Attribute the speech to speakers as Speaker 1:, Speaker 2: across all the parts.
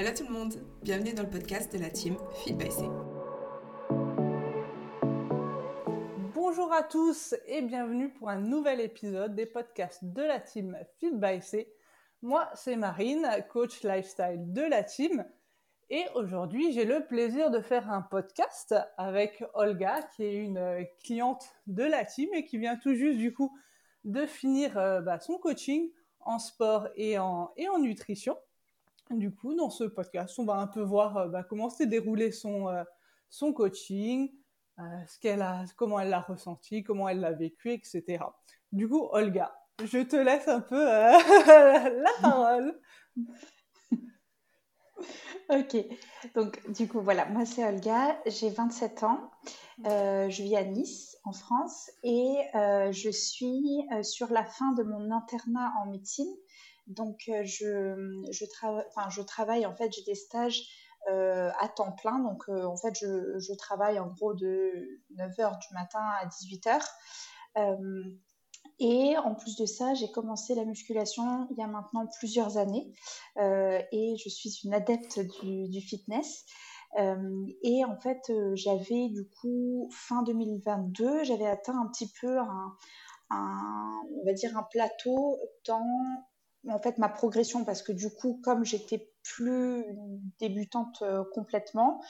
Speaker 1: Hello tout le monde, bienvenue dans le podcast de la team Feed by C.
Speaker 2: Bonjour à tous et bienvenue pour un nouvel épisode des podcasts de la team Feed by C. Moi, c'est Marine, coach lifestyle de la team. Et aujourd'hui, j'ai le plaisir de faire un podcast avec Olga, qui est une cliente de la team et qui vient tout juste du coup de finir euh, bah, son coaching en sport et en, et en nutrition. Du coup, dans ce podcast, on va un peu voir euh, bah, comment s'est déroulé son, euh, son coaching, euh, ce qu'elle a, comment elle l'a ressenti, comment elle l'a vécu, etc. Du coup, Olga, je te laisse un peu la parole.
Speaker 3: Ok, donc du coup voilà, moi c'est Olga, j'ai 27 ans, je vis à Nice en France. Et je suis sur la fin de mon internat en médecine donc, euh, je, je, je travaille, en fait, j'ai des stages euh, à temps plein. Donc, euh, en fait, je, je, travaille en gros de 9h du matin à 18h. et en plus de ça, j'ai commencé la musculation il y a maintenant plusieurs années. et je suis une adepte du, du fitness. et en fait, j'avais du coup, fin 2022, j'avais atteint un petit peu un, un, on va dire un plateau dans en fait ma progression parce que du coup comme j'étais plus débutante euh, complètement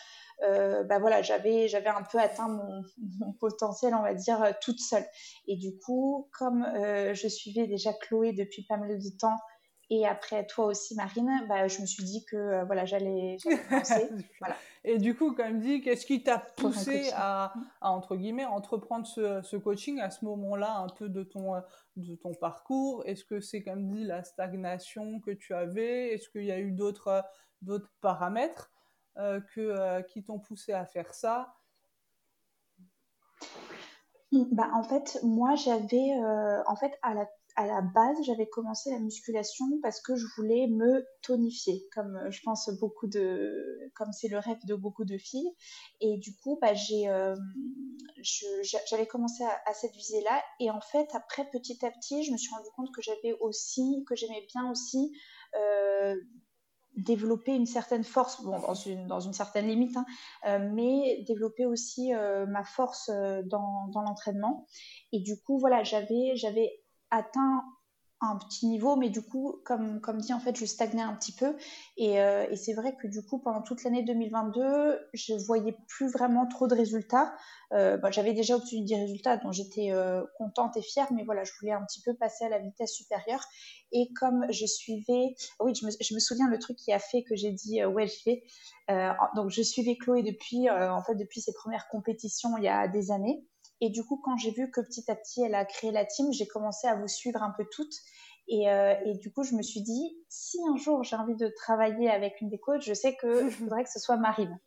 Speaker 3: euh, bah voilà j'avais j'avais un peu atteint mon, mon, potentiel on va dire euh, toute seule et du coup comme euh, je suivais déjà Chloé depuis pas mal de temps et après, toi aussi, Marine, bah, je me suis dit que voilà, j'allais lancer. voilà.
Speaker 2: Et du coup, comme dit, qu'est-ce qui t'a poussé à, à, entre guillemets, entreprendre ce, ce coaching à ce moment-là, un peu de ton, euh, de ton parcours? Est-ce que c'est, comme dit, la stagnation que tu avais? Est-ce qu'il y a eu d'autres, euh, d'autres paramètres euh, que, euh, qui t'ont poussé à faire ça?
Speaker 3: Bah, en fait, moi, j'avais, euh, en fait, à la à la base, j'avais commencé la musculation parce que je voulais me tonifier, comme euh, je pense beaucoup de, comme c'est le rêve de beaucoup de filles. Et du coup, bah, j'ai, euh, j'avais commencé à, cette visée-là. Et en fait, après, petit à petit, je me suis rendu compte que j'avais aussi, que j'aimais bien aussi euh, développer une certaine force, bon, dans, une, dans une certaine limite, hein, mais développer aussi ma force dans, dans l'entraînement. Et du coup, voilà, j'avais, j'avais atteint un petit niveau, mais du coup, comme, comme dit, en fait, je stagnais un petit peu. Et, euh, c'est vrai que du coup, pendant toute l'année 2022, je voyais plus vraiment trop de résultats. Euh, bah, J'avais déjà obtenu des résultats dont j'étais euh, contente et fière, mais voilà, je voulais un petit peu passer à la vitesse supérieure. Et comme je suivais, oui, je me, je me souviens le truc qui a fait que j'ai dit, ouais, je fais. Donc, je suivais Chloé depuis, en fait, depuis ses premières compétitions il y a des années. Et du coup, quand j'ai vu que petit à petit, elle a créé la team, j'ai commencé à vous suivre un peu toutes. Et, euh, et, du coup, je me suis dit, si un jour j'ai envie de travailler avec une des coachs, je sais que je voudrais que ce soit Marine.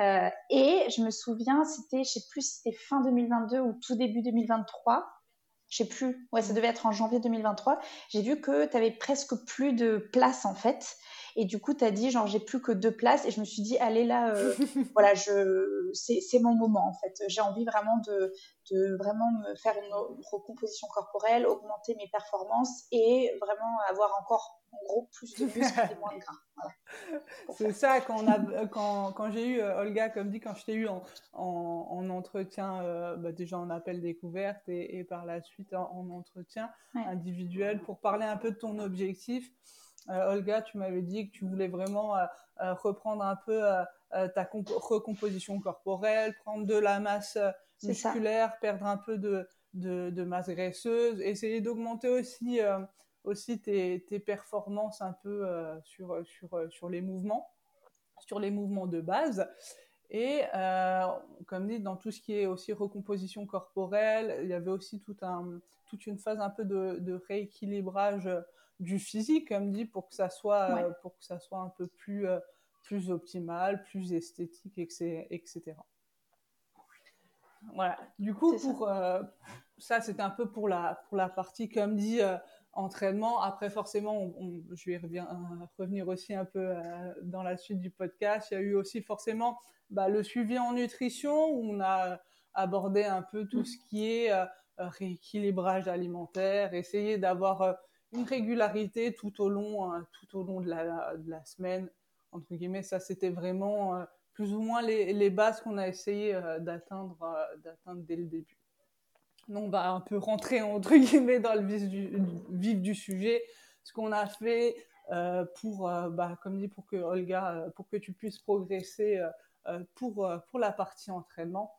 Speaker 3: Euh, et je me souviens, c'était, je sais plus si c'était fin 2022 ou tout début 2023. Je sais plus. Ouais, ça devait être en janvier 2023. J'ai vu que tu avais presque plus de place en fait. Et du coup, tu as dit, genre, j'ai plus que deux places. Et je me suis dit, allez là, euh, voilà, je, c'est mon moment, en fait. J'ai envie vraiment de, de vraiment me faire une recomposition corporelle, augmenter mes performances et vraiment avoir encore, en gros, plus de muscles et moins de gras. Voilà.
Speaker 2: C'est ça, quand, on a, quand, quand j'ai eu, euh, Olga, comme dit, quand je t'ai eu en, en, en entretien, euh, bah déjà en appel découverte et, et par la suite en, en entretien ouais. individuel pour parler un peu de ton objectif. Euh, Olga, tu m'avais dit que tu voulais vraiment euh, euh, reprendre un peu ta recomposition corporelle, prendre de la masse musculaire, perdre un peu de, de, de masse graisseuse, essayer d'augmenter aussi, aussi tes, tes, performances un peu sur, sur, sur les mouvements, sur les mouvements de base. Et euh, comme dit, dans tout ce qui est aussi recomposition corporelle, il y avait aussi tout un, toute une phase un peu de, de rééquilibrage du physique, comme dit, pour que ça soit, ouais. euh, pour que ça soit un peu plus, euh, plus optimal, plus esthétique, etc. Voilà. Du coup, pour ça, ça c'était un peu pour la, pour la partie, comme dit, entraînement. Après, forcément, on, on, je vais revient, revenir aussi un peu dans la suite du podcast. Il y a eu aussi forcément bah, le suivi en nutrition, où on a abordé un peu tout ce qui est euh, rééquilibrage alimentaire, essayer d'avoir euh, une régularité tout au long, euh, tout au long de la, semaine entre guillemets, ça c'était vraiment plus ou moins les, bases qu'on a essayé d'atteindre d'atteindre dès le début. Donc, on va un peu rentrer entre guillemets dans le vif du, vif du sujet. Ce qu'on a fait pour, bah, comme dit, pour que Olga, pour que tu puisses progresser pour, pour la partie entraînement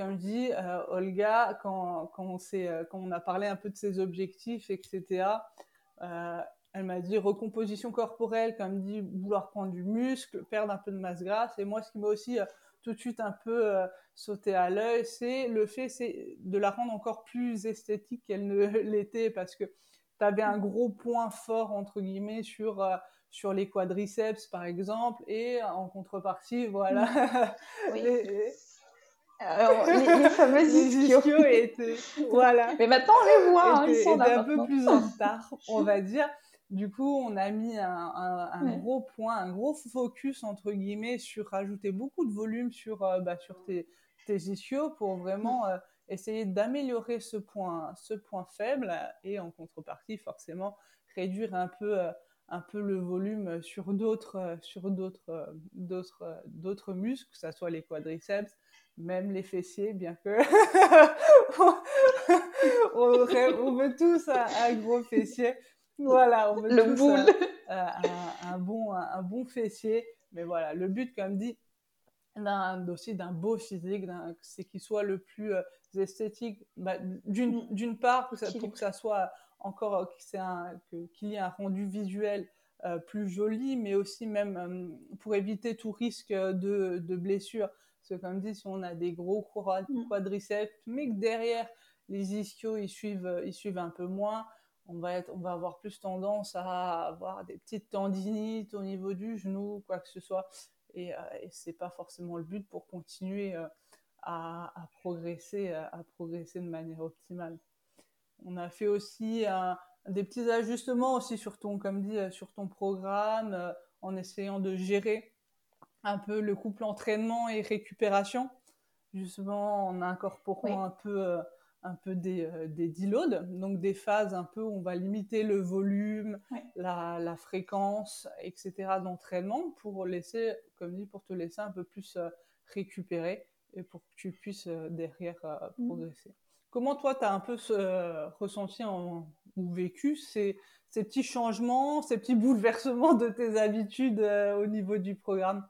Speaker 2: comme dit euh, Olga, quand, quand, on euh, quand, on a parlé un peu de ses objectifs, etc., euh, elle m'a dit recomposition corporelle, comme dit vouloir prendre du muscle, perdre un peu de masse grasse. Et moi, ce qui m'a aussi tout de suite un peu sauté à l'œil, c'est le fait c'est de la rendre encore plus esthétique qu'elle ne l'était, parce que tu avais un gros point fort, entre guillemets, sur sur les quadriceps par exemple et en contrepartie voilà
Speaker 3: oui. Alors, les, fameuses ischios.
Speaker 2: étaient, voilà.
Speaker 3: Mais maintenant, on les voit, hein, ils sont
Speaker 2: un peu plus en retard, on va dire. Du coup, on a mis un, un, gros point, un gros focus, entre guillemets, sur rajouter beaucoup de volume sur, euh, bah, sur tes, tes ischios pour vraiment euh, essayer d'améliorer ce point, ce point faible et en contrepartie, forcément, réduire un peu, euh, un peu le volume sur d'autres, sur d'autres, d'autres, d'autres muscles, que ce soit les quadriceps, même les fessiers, bien que on, veut tous un, gros fessier. Voilà, on veut
Speaker 3: le
Speaker 2: tous un, bon, un, bon fessier. Mais voilà, le but, comme dit, d'un, aussi d'un beau physique, c'est qu'il soit le plus euh, esthétique. Bah, d'une, mm. d'une part, pour, que ça soit encore qu'il y ait un rendu visuel euh, plus joli, mais aussi même euh, pour éviter tout risque de, de blessure. Parce que comme dit, si on a des gros mm. quadriceps, mais que derrière les ischios ils suivent, euh, ils suivent un peu moins, on va, être, on va avoir plus tendance à avoir des petites tendinites au niveau du genou, quoi que ce soit. Et, euh, et c'est pas forcément le but pour continuer euh, à, progresser, à progresser de manière optimale. On a fait aussi des petits ajustements aussi sur ton, comme dit, sur ton programme, en essayant de gérer un peu le couple entraînement et récupération, justement en incorporant un peu, euh, un peu des, euh, des deloads, donc des phases un peu où on va limiter le volume, la, la, fréquence, etc. d'entraînement pour laisser, comme dit, pour te laisser un peu plus euh, récupérer et pour que tu puisses derrière mm. progresser. Comment toi, tu as un peu ressenti en, ou vécu ces, ces petits changements, ces petits bouleversements de tes habitudes au niveau du programme?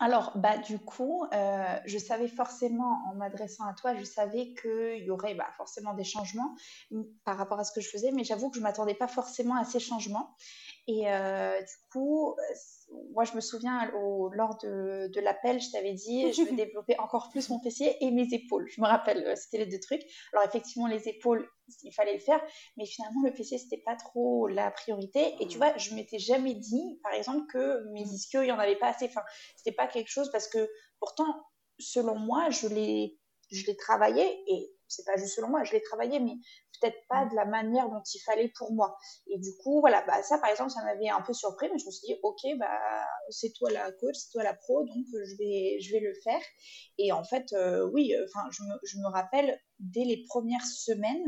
Speaker 3: Alors, bah, du coup, euh, je savais forcément, en m'adressant à toi, je savais qu'il y aurait bah, forcément des changements par rapport à ce que je faisais, mais j'avoue que je ne m'attendais pas forcément à ces changements. Et euh, du coup, moi, je me souviens au, lors de, de l'appel, je t'avais dit, je vais développer encore plus mon fessier et mes épaules. Je me rappelle, euh, c'était les deux trucs. Alors, effectivement, les épaules, il fallait le faire, mais finalement, le fessier, c'était pas trop la priorité. Et tu vois, je m'étais jamais dit, par exemple, que mes mmh. ischios, il y en avait pas assez. Enfin, c'était pas quelque chose parce que pourtant, selon moi, je l'ai, je l'ai travaillé et c'est pas juste selon moi, je l'ai travaillé, mais peut-être pas mm. de la manière dont il fallait pour moi. Et du coup, voilà, bah, ça par exemple, ça m'avait un peu surpris, mais je me suis dit, ok, bah, c'est toi la coach, c'est toi la pro, donc euh, je vais, je vais le faire. Et en fait, euh, oui, euh, enfin, je, me, je, me, rappelle dès les premières semaines,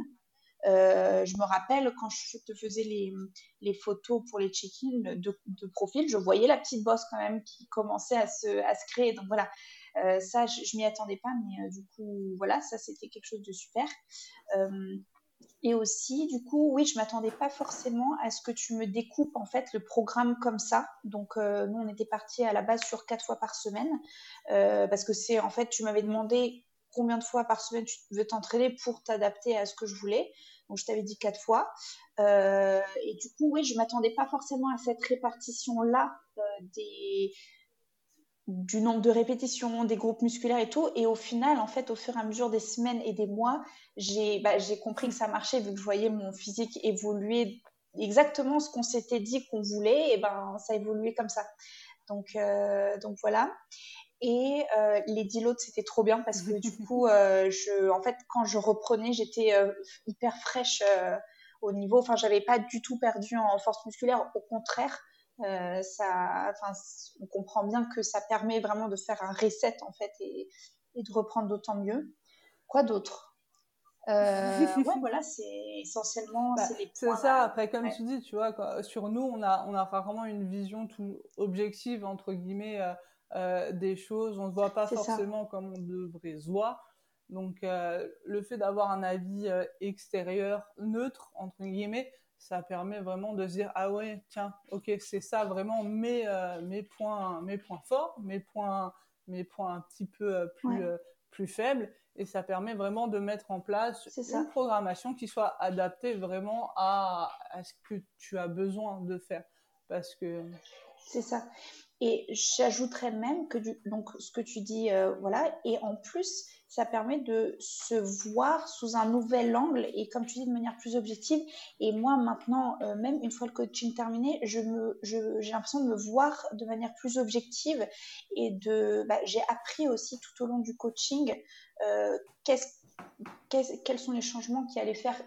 Speaker 3: je me rappelle quand je te faisais les, photos pour les check-in de, profil, je voyais la petite bosse quand même qui commençait à se, créer. Donc voilà, ça, je, je m'y attendais pas, mais du coup, voilà, ça c'était quelque chose de super. Et aussi, du coup, oui, je m'attendais pas forcément à ce que tu me découpes en fait le programme comme ça. Donc, euh, nous, on était parti à la base sur quatre fois par semaine euh, parce que c'est en fait, tu m'avais demandé combien de fois par semaine tu veux t'entraîner pour t'adapter à ce que je voulais. Donc, je t'avais dit quatre fois. Euh, et du coup, oui, je m'attendais pas forcément à cette répartition là des du nombre de répétitions, des groupes musculaires et tout. Et au final, en fait, au fur et à mesure des semaines et des mois, j'ai bah, compris que ça marchait vu que je voyais mon physique évoluer exactement ce qu'on s'était dit qu'on voulait. Et ben, ça évoluait comme ça. Donc, euh, donc voilà. Et euh, les deloads, c'était trop bien parce que du coup, euh, je, en fait, quand je reprenais, j'étais hyper fraîche au niveau. Enfin, j'avais pas du tout perdu en force musculaire. Au contraire, euh, ça, on comprend bien que ça permet vraiment de faire un reset en fait et, de reprendre d'autant mieux. Quoi d'autre? Ouais, voilà, c'est essentiellement bah,
Speaker 2: C'est ça. Après, comme tu dis, tu vois, sur nous, on a, on a rarement une vision tout objective entre guillemets des choses. On ne voit pas forcément comme on devrait se voir. Donc, le fait d'avoir un avis extérieur neutre entre guillemets, ça permet vraiment de se dire ah ouais tiens ok c'est ça vraiment mes euh, mes points mes points forts mes points mes points un petit peu euh, plus euh, plus faibles. Et ça permet vraiment de mettre en place une programmation qui soit adaptée vraiment à, à ce que tu as besoin de faire. Parce que
Speaker 3: c'est ça et j'ajouterais même que du, donc ce que tu dis voilà et en plus ça permet de se voir sous un nouvel angle et comme tu dis de manière plus objective. Et moi maintenant, euh, même une fois le coaching terminé, je me, j'ai l'impression de me voir de manière plus objective et de, bah, j'ai appris aussi tout au long du coaching euh, quels sont les changements qui allaient faire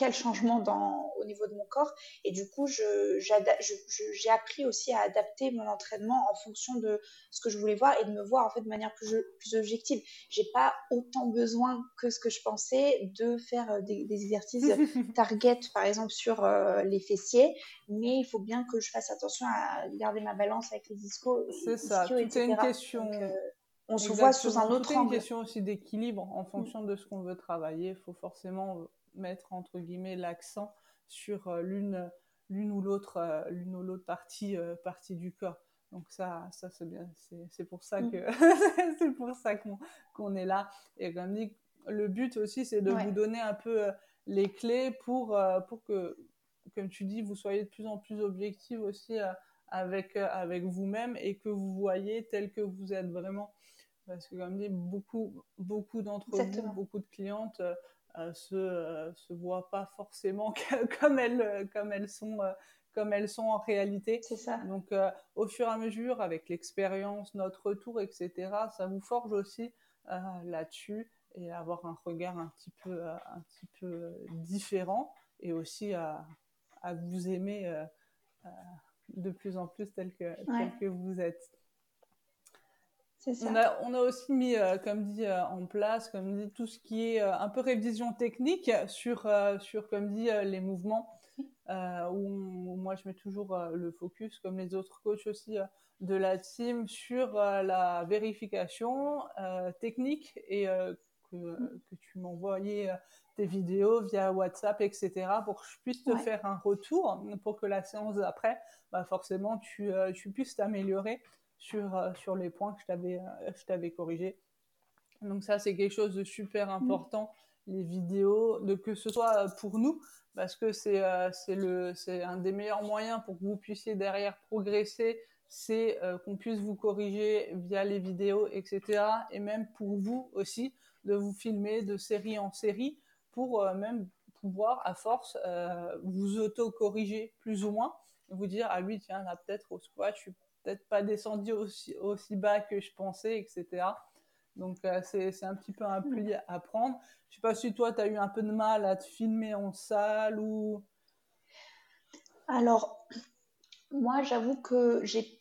Speaker 3: quel changement dans, au niveau de mon corps. Et du coup, j'ai appris aussi à adapter mon entraînement en fonction de ce que je voulais voir et de me voir en fait de manière plus, plus objective. J'ai pas autant besoin que ce que je pensais de faire euh, des, exercices target, par exemple, sur euh, les fessiers. Mais il faut bien que je fasse attention à garder ma balance avec les discos.
Speaker 2: C'est ça, c'est une question. Euh,
Speaker 3: on se voit sous un autre angle.
Speaker 2: C'est une question aussi d'équilibre en fonction de ce qu'on veut travailler. Il faut forcément mettre entre guillemets l'accent sur euh, l'une l'une ou l'autre euh, l'une ou l'autre partie euh, partie du corps. Donc ça, ça c'est bien, c'est pour ça mm. que c'est pour ça qu'on qu'on est là. Et comme dit, le but aussi, c'est de vous donner un peu les clés pour pour que, comme tu dis, vous soyez de plus en plus objectif aussi avec avec vous-même et que vous voyez tel que vous êtes vraiment. Parce que comme dit, beaucoup beaucoup d'entre vous, beaucoup de clientes se, euh, se voient pas forcément comme elles, comme elles sont euh, comme elles sont en réalité.
Speaker 3: C'est ça.
Speaker 2: Donc, au fur et à mesure, avec l'expérience, notre retour, etc., ça vous forge aussi là-dessus et avoir un regard un petit peu, un petit peu différent et aussi à, à vous aimer de plus en plus tel que, tel que vous êtes. On a, on a, aussi mis, euh, comme dit, euh, en place, comme dit, tout ce qui est euh, un peu révision technique sur, sur comme dit, les mouvements, où, moi je mets toujours le focus, comme les autres coachs aussi de la team, sur la vérification technique et que, que, tu m'envoyais tes vidéos via WhatsApp, etc., pour que je puisse te faire un retour, pour que la séance d'après, bah forcément, tu, tu puisses t'améliorer sur, euh, sur les points que je t'avais, euh, je t'avais corrigés. Donc ça, c'est quelque chose de super mm. important, les vidéos, de que ce soit euh, pour nous, parce que c'est, c'est, le, c'est un des meilleurs moyens pour que vous puissiez derrière progresser, c'est qu'on puisse vous corriger via les vidéos, etc. Et même pour vous aussi, de vous filmer de série en série, pour même pouvoir, à force, vous auto-corriger plus ou moins, vous dire, ah oui, tiens, là, peut-être au squat, je suis peut-être pas descendu aussi, aussi bas que je pensais, etc. Donc euh, c'est un petit peu un pli à prendre. Je sais pas si toi, tu as eu un peu de mal à te filmer en salle ou...
Speaker 3: Alors, moi, j'avoue que j'ai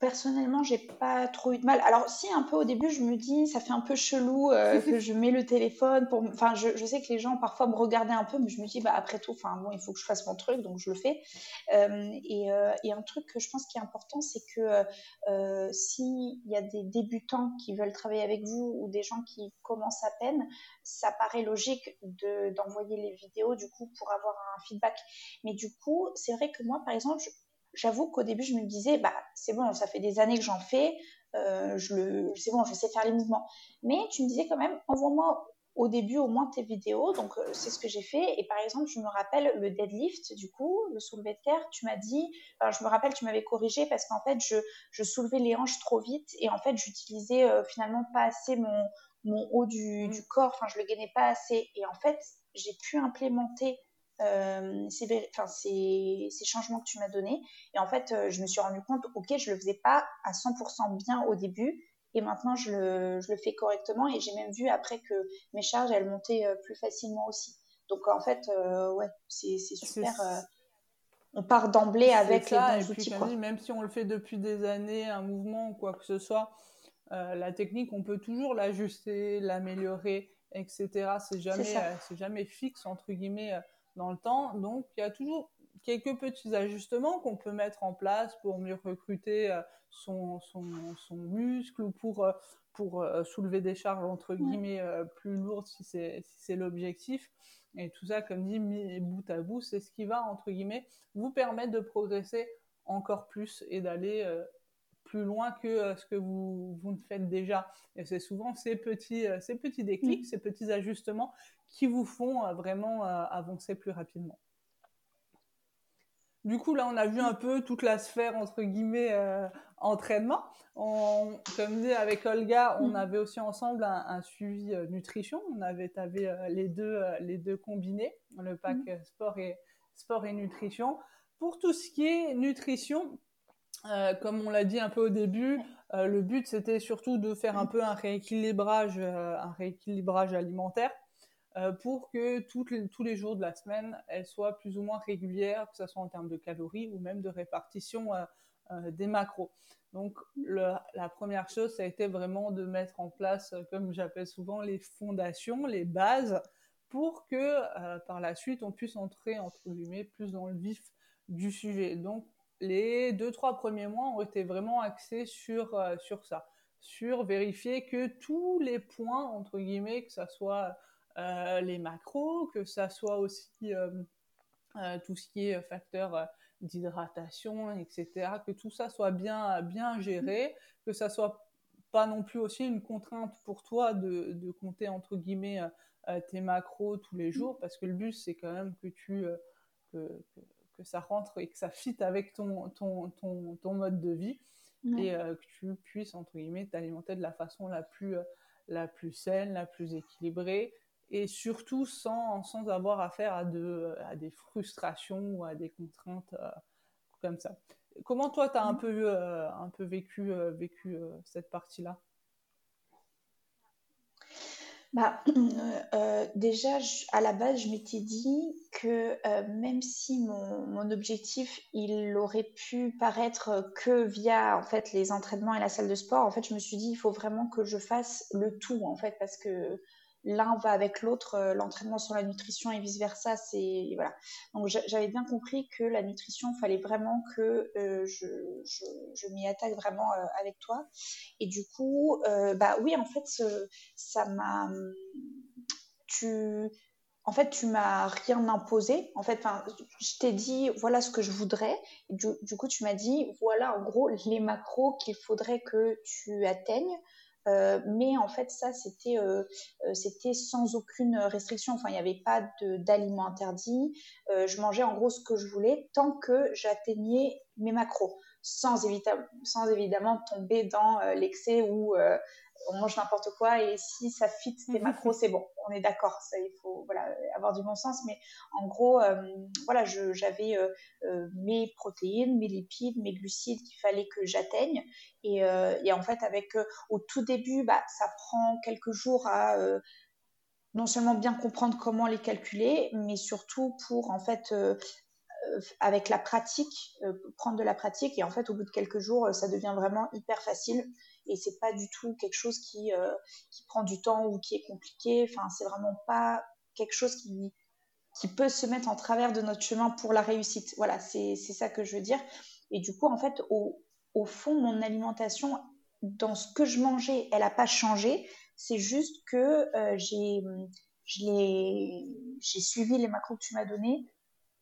Speaker 3: personnellement, j'ai pas trop eu de mal. Alors, si un peu au début, je me dis, ça fait un peu chelou euh, que je mets le téléphone pour. Enfin, je, je, sais que les gens parfois me regardaient un peu, mais je me dis, bah après tout, enfin bon, il faut que je fasse mon truc, donc je le fais. Euh, et, euh, et, un truc que je pense qui est important, c'est que s'il y a des débutants qui veulent travailler avec vous ou des gens qui commencent à peine, ça paraît logique de d'envoyer les vidéos du coup pour avoir un feedback. Mais du coup, c'est vrai que moi, par exemple, je, j'avoue qu'au début, je me disais, bah, c'est bon, ça fait des années que j'en fais, euh, je c'est bon, je sais faire les mouvements. Mais tu me disais quand même, envoie-moi au début au moins tes vidéos. Donc, euh, c'est ce que j'ai fait. Et par exemple, je me rappelle le deadlift, du coup, le soulevé de terre, tu m'as dit, je me rappelle, tu m'avais corrigé parce qu'en fait, je, je, soulevais les hanches trop vite et en fait, j'utilisais euh, finalement pas assez mon, haut du, du corps, enfin, je le gainais pas assez. Et en fait, j'ai pu implémenter euh, ces, ces, changements que tu m'as donnés. Et en fait, euh, je me suis rendu compte, ok, je le faisais pas à 100% bien au début, et maintenant je le, je le fais correctement. Et j'ai même vu après que mes charges, elles montaient euh, plus facilement aussi. Donc en fait, ouais, c'est super. on part d'emblée avec les bons outils.
Speaker 2: même si on le fait depuis des années, un mouvement ou quoi que ce soit, la technique, on peut toujours l'ajuster, l'améliorer etc. C'est jamais, c'est jamais fixe entre guillemets dans le temps. Donc il y a toujours quelques petits ajustements qu'on peut mettre en place pour mieux recruter son, son, son muscle ou pour pour soulever des charges entre guillemets plus lourdes si c'est si l'objectif. Et tout ça, comme dit, mis bout à bout, c'est ce qui va, entre guillemets, vous permettre de progresser encore plus et d'aller euh, plus loin que euh, ce que vous, vous ne faites déjà. Et c'est souvent ces petits, euh, ces petits déclics, mm. ces petits ajustements qui vous font vraiment avancer plus rapidement. Du coup, là, on a vu un peu toute la sphère, entre guillemets, entraînement. On, comme dit avec Olga, on mm. avait aussi ensemble un, suivi nutrition. On avait, avait les, deux, les deux combinés, le pack mm. sport, et, sport et nutrition. Pour tout ce qui est nutrition, euh, comme on l'a dit un peu au début, euh, le but c'était surtout de faire un peu un rééquilibrage, euh, un rééquilibrage alimentaire pour que tous les jours de la semaine, elles soient plus ou moins régulières, que ce soit en termes de calories ou même de répartition des macros. Donc la première chose, ça a été vraiment de mettre en place, comme j'appelle souvent, les fondations, les bases, pour que par la suite on puisse entrer entre guillemets plus dans le vif du sujet. Donc, les deux, trois premiers mois ont été vraiment axés sur, euh, sur ça, sur vérifier que tous les points, entre guillemets, que ce soit euh, les macros, que ça soit aussi euh, tout ce qui est facteur d'hydratation, etc., que tout ça soit bien, bien géré, que ça soit pas non plus aussi une contrainte pour toi de, de compter, entre guillemets, tes macros tous les jours, parce que le but, c'est quand même que tu... que, que ça rentre et que ça fit avec ton, ton, ton, ton mode de vie et euh, que tu puisses, entre guillemets, t'alimenter de la façon la plus, euh, la plus saine, la plus équilibrée et surtout sans, sans avoir affaire à, de, à des frustrations ou à des contraintes euh, comme ça. Comment toi, tu as un peu, un peu vécu, vécu cette partie-là?
Speaker 3: Bah, euh, déjà, à la base, je m'étais dit que euh, même si mon, mon, objectif, il aurait pu paraître que via en fait les entraînements et la salle de sport, en fait, je me suis dit il faut vraiment que je fasse le tout en fait parce que l'un va avec l'autre, euh, l'entraînement sur la nutrition et vice versa. C'est voilà. Donc j'avais bien compris que la nutrition, fallait vraiment que euh, je, m'y attaque vraiment euh, avec toi. Et du coup, bah oui, en fait, ça m'a tu en fait, tu m'as rien imposé. En fait, je t'ai dit voilà ce que je voudrais. Du, du coup, tu m'as dit voilà en gros les macros qu'il faudrait que tu atteignes euh, mais en fait, ça, c'était euh, euh, c'était sans aucune restriction. Enfin, il n'y avait pas d'aliments interdits. je mangeais en gros ce que je voulais tant que j'atteignais mes macros, sans, sans évidemment tomber dans l'excès où on mange n'importe quoi et si ça fit tes macros, c'est bon. On est d'accord. Ça, il faut voilà avoir du bon sens. Mais en gros, euh, voilà, j'avais euh, euh, mes protéines, mes lipides, mes glucides qu'il fallait que j'atteigne. Et, et, en fait, avec au tout début, bah, ça prend quelques jours à non seulement bien comprendre comment les calculer, mais surtout pour en fait avec la pratique, prendre de la pratique et en fait au bout de quelques jours, ça devient vraiment hyper facile et c'est pas du tout quelque chose qui, euh, qui prend du temps ou qui est compliqué. Enfin, c'est vraiment pas quelque chose qui, peut se mettre en travers de notre chemin pour la réussite. Voilà, c'est ça que je veux dire. Et du coup, en fait, au, au fond, mon alimentation, dans ce que je mangeais, elle n'a pas changé. C'est juste que euh, j'ai suivi les macros que tu m'as donnés.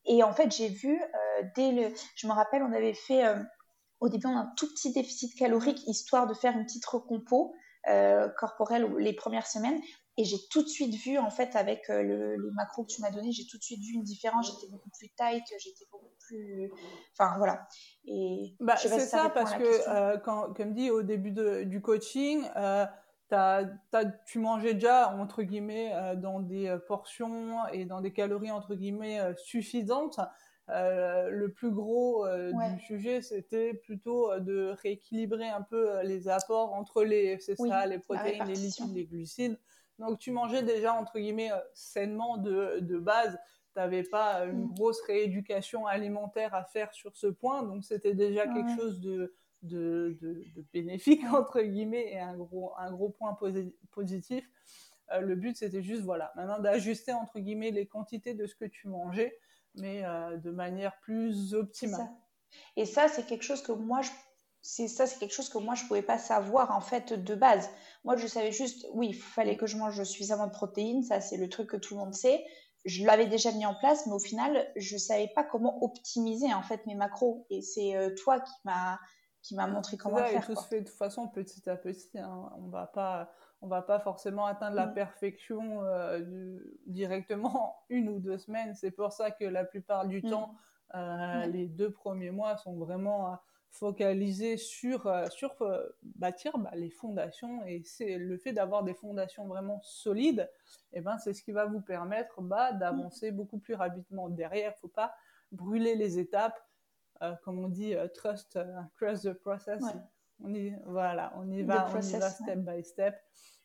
Speaker 3: Et en fait, j'ai vu, euh, dès le. Je me rappelle, on avait fait au début, on a un tout petit déficit calorique, histoire de faire une petite recompo euh, corporelle les premières semaines. Et j'ai tout de suite vu, en fait, avec euh, le, les macros que tu m'as donné, j'ai tout de suite vu une différence. J'étais beaucoup plus tight, j'étais beaucoup plus. Enfin, voilà.
Speaker 2: Et bah, c'est ça, parce que, euh, quand, comme dit au début du coaching, euh, tu mangeais déjà, entre guillemets, dans des portions et dans des calories, entre guillemets, suffisantes. Euh, le plus gros euh, du sujet, c'était plutôt euh, de rééquilibrer un peu les apports entre les, c'est ça, les protéines, les lipides, les glucides. Donc tu mangeais déjà entre guillemets sainement de, de base. Tu n'avais pas une mm. grosse rééducation alimentaire à faire sur ce point, donc c'était déjà quelque chose de, de, de, bénéfique entre guillemets et un gros, un gros point positif. le but, c'était juste, voilà, maintenant d'ajuster, entre guillemets, les quantités de ce que tu mangeais, mais de manière plus optimale.
Speaker 3: Et ça, c'est quelque chose que moi, je c'est ça, c'est quelque chose que moi je pouvais pas savoir en fait de base. Moi, je savais juste, oui, il fallait que je mange suffisamment de protéines, ça c'est le truc que tout le monde sait. Je l'avais déjà mis en place, mais au final, je savais pas comment optimiser en fait mes macros. Et c'est euh, toi qui m'a qui m'a montré comment faire.
Speaker 2: tout se fait de toute façon petit à petit. Hein. On va pas on va pas forcément atteindre la mm. perfection euh, directement une ou deux semaines. C'est pour ça que la plupart du mm. temps, euh, les deux premiers mois sont vraiment sur, euh, sur euh, bâtir bah, les fondations et c'est le fait d'avoir des fondations vraiment solides et eh ben c'est ce qui va vous permettre bah, d'avancer beaucoup plus rapidement derrière faut pas brûler les étapes comme on dit trust trust the process. On y voilà on y va on y va step by step.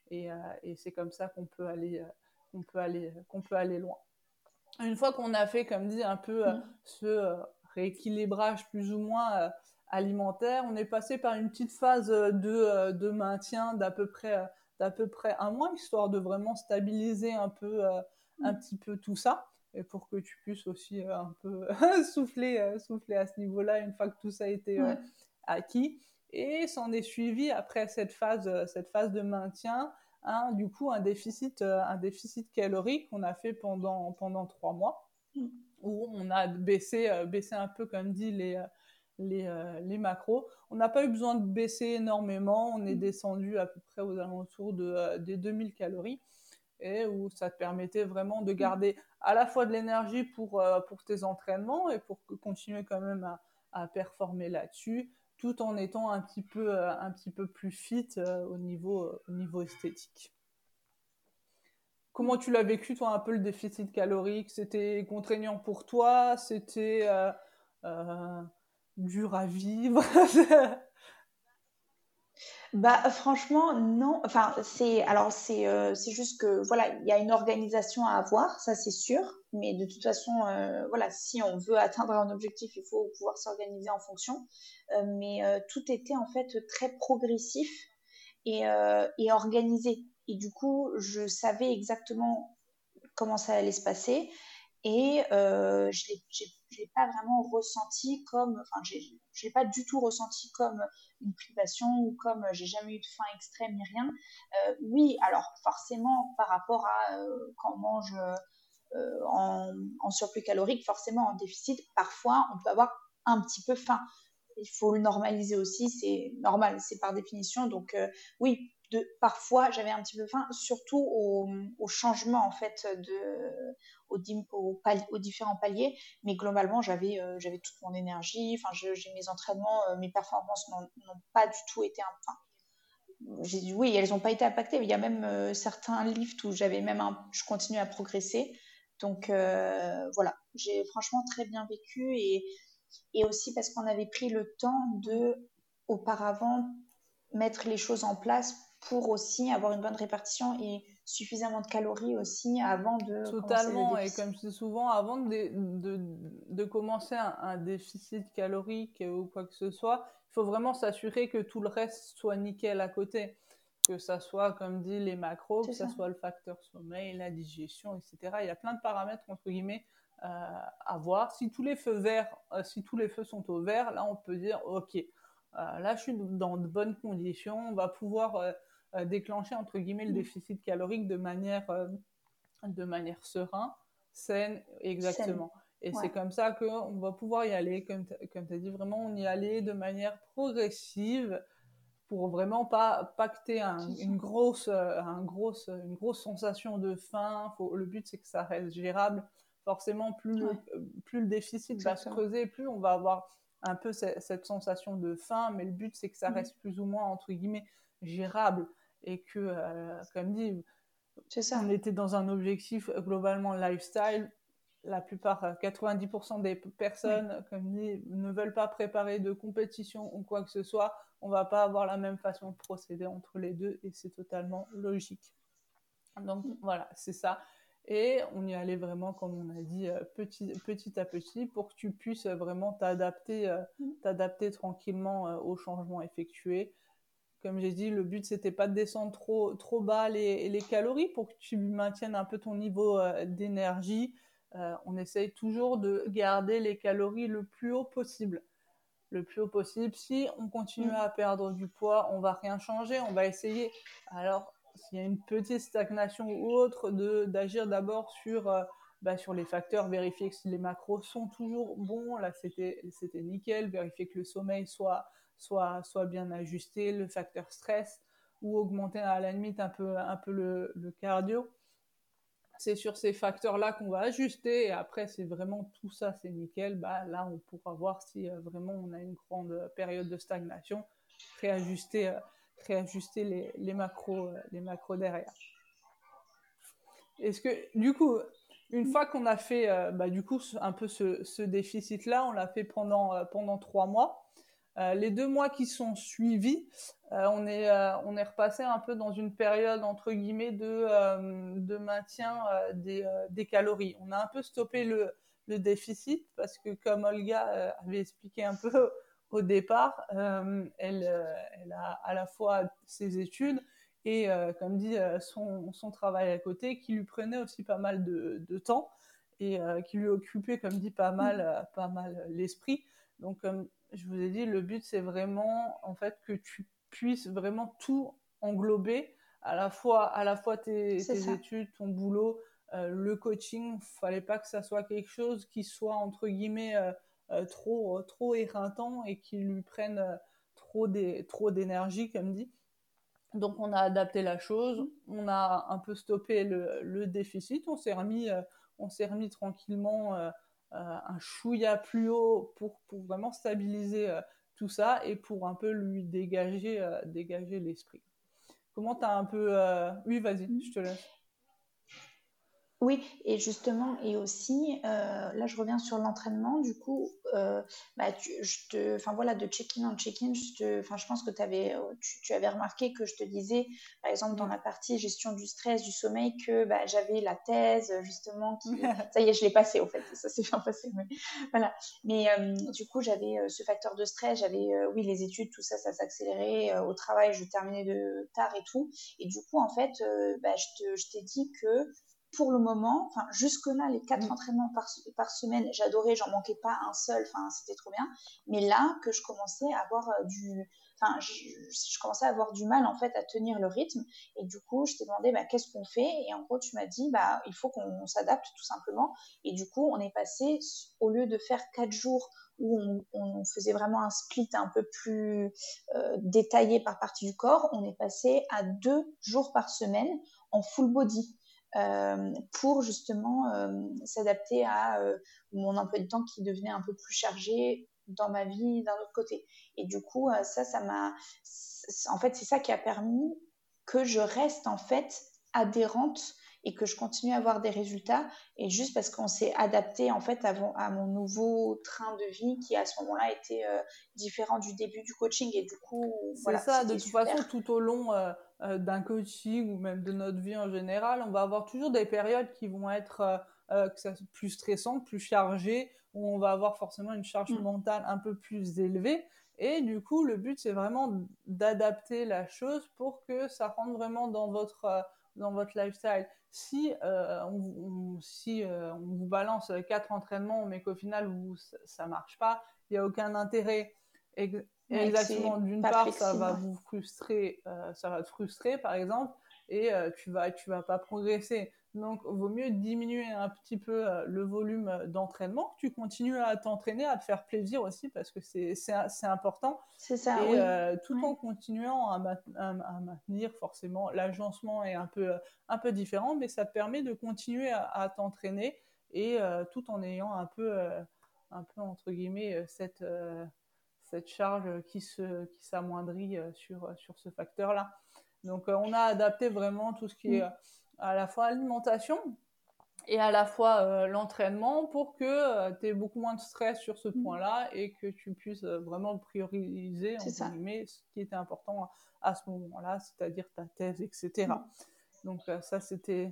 Speaker 2: Et, et c'est comme ça qu'on peut aller qu'on peut aller qu'on peut aller loin. Une fois qu'on a fait comme dit un peu mm. ce rééquilibrage plus ou moins alimentaire. On est passé par une petite phase de, euh, de maintien d'à peu près euh, d'à peu près un mois, histoire de vraiment stabiliser un peu euh, un petit peu tout ça et pour que tu puisses aussi un peu souffler souffler à ce niveau-là une fois que tout ça a été acquis. Et s'en est suivi après cette phase cette phase de maintien. Hein, du coup, un déficit, un déficit calorique qu'on a fait pendant, pendant trois mois, mm. où on a baissé, baissé un peu, comme dit, les, les, euh, les macros. On n'a pas eu besoin de baisser énormément. On est mm. descendu à peu près aux alentours de, euh, des 2000 calories et où ça te permettait vraiment de mm. garder à la fois de l'énergie pour, euh, pour tes entraînements et pour continuer quand même à, à performer là-dessus, tout en étant un petit peu, un petit peu plus fit au, niveau, au niveau esthétique. Comment tu l'as vécu, toi, un peu le déficit calorique? C'était contraignant pour toi? C'était dur à vivre?
Speaker 3: Bah franchement non. Enfin c'est alors c'est euh, c'est juste que voilà il y a une organisation à avoir ça c'est sûr. Mais de toute façon euh, voilà si on veut atteindre un objectif il faut pouvoir s'organiser en fonction. Euh, mais tout était en fait très progressif et, et organisé. Et du coup je savais exactement comment ça allait se passer et je l'ai pas vraiment ressenti comme, enfin, je l'ai pas du tout ressenti comme une privation ou comme j'ai jamais eu de faim extrême ni rien. Euh, oui, alors forcément, par rapport à euh, quand on mange euh, en, surplus calorique, forcément en déficit, parfois on peut avoir un petit peu faim. Il faut le normaliser aussi, c'est normal, c'est par définition. Donc oui, parfois j'avais un petit peu faim, surtout au changement en fait de, aux, différents paliers, mais globalement j'avais euh, toute mon énergie, enfin j'ai mes entraînements, euh, mes performances n'ont pas du tout été enfin, j'ai oui elles n'ont pas été impactées, il y a même euh, certains lifts où j'avais même je continue à progresser, donc voilà. J'ai franchement très bien vécu et et aussi parce qu'on avait pris le temps de auparavant mettre les choses en place pour aussi avoir une bonne répartition et suffisamment de calories aussi avant de
Speaker 2: totalement et comme je dis souvent avant de, de, de commencer un, déficit calorique ou quoi que ce soit il faut vraiment s'assurer que tout le reste soit nickel à côté. Que ça soit comme dit les macros que ça. soit le facteur sommeil la digestion etc il y a plein de paramètres entre guillemets euh, à voir. Si tous les feux verts euh, si tous les feux sont au vert là on peut dire ok euh, là je suis dans de bonnes conditions on va pouvoir euh, déclencher entre guillemets le mm. déficit calorique de manière euh, de manière serein, saine, exactement. Et c'est comme ça qu'on va pouvoir y aller, comme tu as dit, vraiment on y aller de manière progressive pour vraiment pas pacter une, grosse, euh, un grosse, une grosse sensation de faim. Faut, le but, c'est que ça reste gérable. Forcément, plus, le, plus le déficit va se creuser, plus on va avoir un peu cette, sensation de faim, mais le but, c'est que ça mm. reste plus ou moins, entre guillemets, gérable et que, euh, comme dit, on était dans un objectif euh, globalement lifestyle. La plupart, 90% euh, des personnes, comme dit, ne veulent pas préparer de compétition ou quoi que ce soit. On va pas avoir la même façon de procéder entre les deux et c'est totalement logique. Donc mm. voilà, c'est ça. Et on y allait vraiment, comme on a dit, petit, petit à petit pour que tu puisses vraiment t'adapter, mm. t'adapter tranquillement aux changements effectués comme j'ai dit, le but c'était pas de descendre trop, trop bas les, les calories pour que tu maintiennes un peu ton niveau euh, d'énergie. Euh, on essaye toujours de garder les calories le plus haut possible. Le plus haut possible. Si on continue mm. à perdre du poids, on va rien changer, on va essayer. Alors, s'il y a une petite stagnation ou autre, d'agir d'abord sur, euh, bah, sur les facteurs, vérifier que les macros sont toujours bons. Là, c'était nickel. Vérifier que le sommeil soit soit, bien ajusté, le facteur stress, ou augmenter à la limite un peu, un peu le, cardio. C'est sur ces facteurs-là qu'on va ajuster et après, c'est vraiment tout ça, c'est nickel. Bah, là, on pourra voir si euh, vraiment on a une grande période de stagnation, réajuster, euh, réajuster les, les, macros, euh, les macros derrière. Est-ce que, du coup, une fois qu'on a fait bah, du coup, un peu ce, ce déficit-là, on l'a fait pendant, pendant trois mois. Euh, les deux mois qui sont suivis, euh, on, est, euh, on est repassé un peu dans une période entre guillemets de, de maintien des, des, calories. On a un peu stoppé le, le déficit parce que comme Olga avait expliqué un peu au départ, elle, elle, a à la fois ses études et, comme dit, son, son, travail à côté qui lui prenait aussi pas mal de, de temps et qui lui occupait, comme dit, pas mal, pas mal l'esprit. Donc, je vous ai dit, le but, c'est vraiment, en fait, que tu puisses vraiment tout englober, à la fois, à la fois tes, études, ton boulot, euh, le coaching. Fallait pas que ça soit quelque chose qui soit, entre guillemets, euh, euh, trop, trop éreintant et qui lui prenne trop d'énergie, comme dit. Donc, on a adapté la chose, on a un peu stoppé le, le déficit, on s'est remis, on s'est remis tranquillement euh, un chouïa plus haut pour, pour vraiment stabiliser euh, tout ça et pour un peu lui dégager, euh, dégager l'esprit. Comment tu as un peu... Oui, vas-y, je te laisse.
Speaker 3: Oui, et justement, et aussi, euh, là je reviens sur l'entraînement, du coup, euh, bah, tu, je te, enfin voilà, de check-in en check-in, je, enfin, je pense que avais, tu, tu, avais remarqué que je te disais, par exemple, dans la partie gestion du stress, du sommeil, que bah, j'avais la thèse, justement, qui, ça y est, je l'ai passé au fait, ça s'est bien passé, mais voilà. Mais euh, du coup, j'avais ce facteur de stress, j'avais, oui, les études, tout ça, ça s'accélérait, au travail, je terminais de tard et tout, et du coup, en fait, bah, je t'ai dit que pour le moment, enfin jusque-là, les quatre mm. entraînements par, par semaine, j'adorais, j'en manquais pas un seul, enfin c'était trop bien. Mais là, que je commençais à avoir euh, du, enfin je, je, commençais à avoir du mal en fait à tenir le rythme. Et du coup, je t'ai demandé bah, qu'est-ce qu'on fait? Et en gros, tu m'as dit bah il faut qu'on s'adapte tout simplement. Et du coup, on est passé au lieu de faire quatre jours où on, on, faisait vraiment un split un peu plus euh, détaillé par partie du corps, on est passé à deux jours par semaine en full body. Euh, pour justement euh, s'adapter à euh, mon emploi de temps qui devenait un peu plus chargé dans ma vie d'un autre côté. Et du coup, ça, ça m'a, en fait, c'est ça qui a permis que je reste en fait adhérente et que je continue à avoir des résultats. Et juste parce qu'on s'est adapté en fait à, à, mon nouveau train de vie qui à ce moment-là était différent du début du coaching. Et du coup
Speaker 2: c'est ça de toute façon tout au long euh, d'un coaching ou même de notre vie en général, on va avoir toujours des périodes qui vont être euh, euh, plus stressantes, plus chargées, où on va avoir forcément une charge mm. mentale un peu plus élevée. Et du coup, le but, c'est vraiment d'adapter la chose pour que ça rentre vraiment dans votre, dans votre lifestyle. Si, on, si on vous balance quatre entraînements, mais qu'au final, vous, ça ne marche pas, il n'y a aucun intérêt. Exactement. D'une part, ça va vous frustrer, euh, ça va te frustrer, par exemple, et euh, tu vas, tu vas pas progresser. Donc, vaut mieux diminuer un petit peu euh, le volume d'entraînement, que tu continues à t'entraîner, à te faire plaisir aussi, parce que c'est, c'est, important.
Speaker 3: C'est ça.
Speaker 2: Et tout en continuant à, maintenir, forcément, l'agencement est un peu, un peu différent, mais ça te permet de continuer à, à t'entraîner et tout en ayant un peu, un peu entre guillemets, cette cette charge qui se qui s'amoindrit euh, sur euh, sur ce facteur là donc euh, on a adapté vraiment tout ce qui est mm. à la fois alimentation et à la fois l'entraînement pour que tu aies beaucoup moins de stress sur ce mm. point-là et que tu puisses vraiment prioriser ce qui était important à, ce moment-là, c'est-à-dire ta thèse, etc. Mm. Donc ça, c'était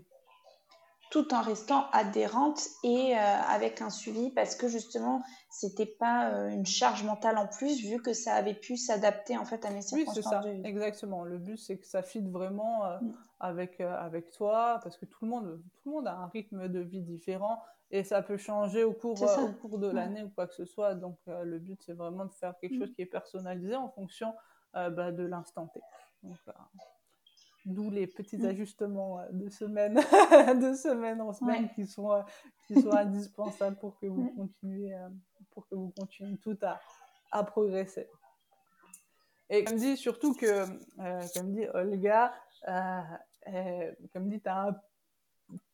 Speaker 3: tout en restant adhérente et euh, avec un suivi parce que justement c'était pas euh, une charge mentale en plus vu que ça avait pu s'adapter en fait à mes circonstances
Speaker 2: oui, c'est ça, exactement. Le but c'est que ça fit vraiment euh, mm. avec avec toi parce que tout le monde tout le monde a un rythme de vie différent et ça peut changer au cours au cours de l'année ou quoi que ce soit. Donc le but c'est vraiment de faire quelque mm. chose qui est personnalisé en fonction bah, de l'instant T. Donc, D'où les petits mm. ajustements euh, de semaine, de semaine en semaine qui, sont, euh, qui sont indispensables pour que vous continuez, euh, pour que vous continuez tout à, à progresser. Et comme dit, surtout que, comme dit Olga, comme dit, tu as,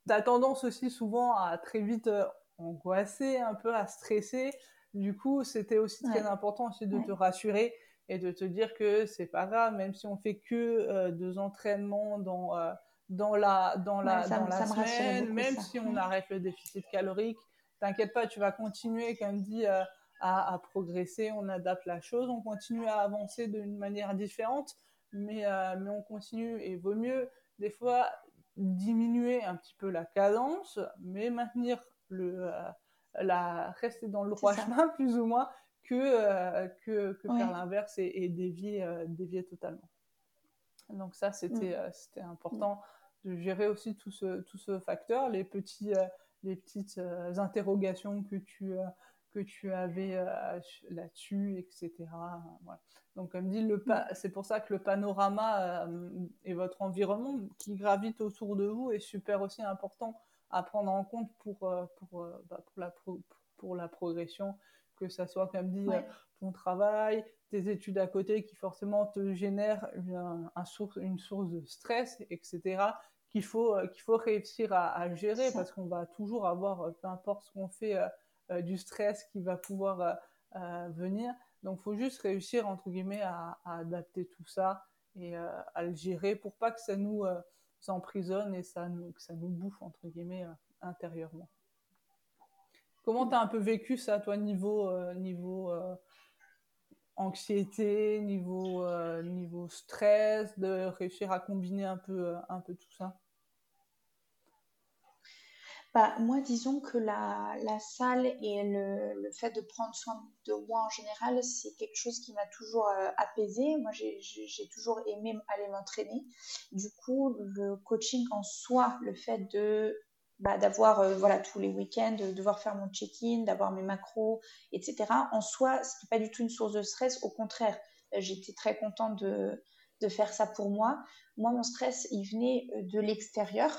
Speaker 2: as, tendance aussi souvent à très vite angoisser, un peu à stresser. Du coup, c'était aussi très important aussi de te rassurer et de te dire que c'est pas grave, même si on fait que euh, deux entraînements dans, euh, dans la, dans la, dans la semaine, même si on arrête le déficit calorique, t'inquiète pas, tu vas continuer, comme dit, euh, à, à, progresser, on adapte la chose, on continue à avancer d'une manière différente, mais, mais on continue et vaut mieux des fois diminuer un petit peu la cadence, mais maintenir le, la, rester dans le droit chemin plus ou moins que, euh, que, que faire l'inverse et, dévier, euh, dévier totalement. Donc ça, c'était mm. euh, c'était important de gérer aussi tout ce, tout ce facteur, les, petits, les petites interrogations que tu, que tu avais là-dessus, etc. Donc, comme dit, le mm. c'est pour ça que le panorama et votre environnement qui gravite autour de vous est super aussi important à prendre en compte pour, pour, bah, pour, la, pour la progression que ça soit, comme dit, euh, ton travail, tes études à côté qui forcément te génèrent une, un source, une source de stress, etc., qu'il faut, euh, qu'il faut réussir à, gérer parce qu'on va toujours avoir, euh, peu importe ce qu'on fait, du stress qui va pouvoir venir. Donc, il faut juste réussir, entre guillemets, à, adapter tout ça et à le gérer pour pas que ça nous emprisonne et ça nous, que ça nous bouffe, entre guillemets, intérieurement. Comment tu as un peu vécu ça, toi, niveau, euh, niveau euh, anxiété, niveau, euh, niveau stress, de réussir à combiner un peu, un peu tout ça?
Speaker 3: Bah, moi, disons que la, salle et le, le, fait de prendre soin de moi en général, c'est quelque chose qui m'a toujours apaisé. Moi, j'ai toujours aimé aller m'entraîner. Du coup, le coaching en soi, le fait de bah, d'avoir euh, voilà tous les week-ends, de devoir faire mon check-in, d'avoir mes macros, etc. En soi, ce n'est pas du tout une source de stress. Au contraire, euh, j'étais très contente de, faire ça pour moi. Moi, mon stress, il venait euh, de l'extérieur.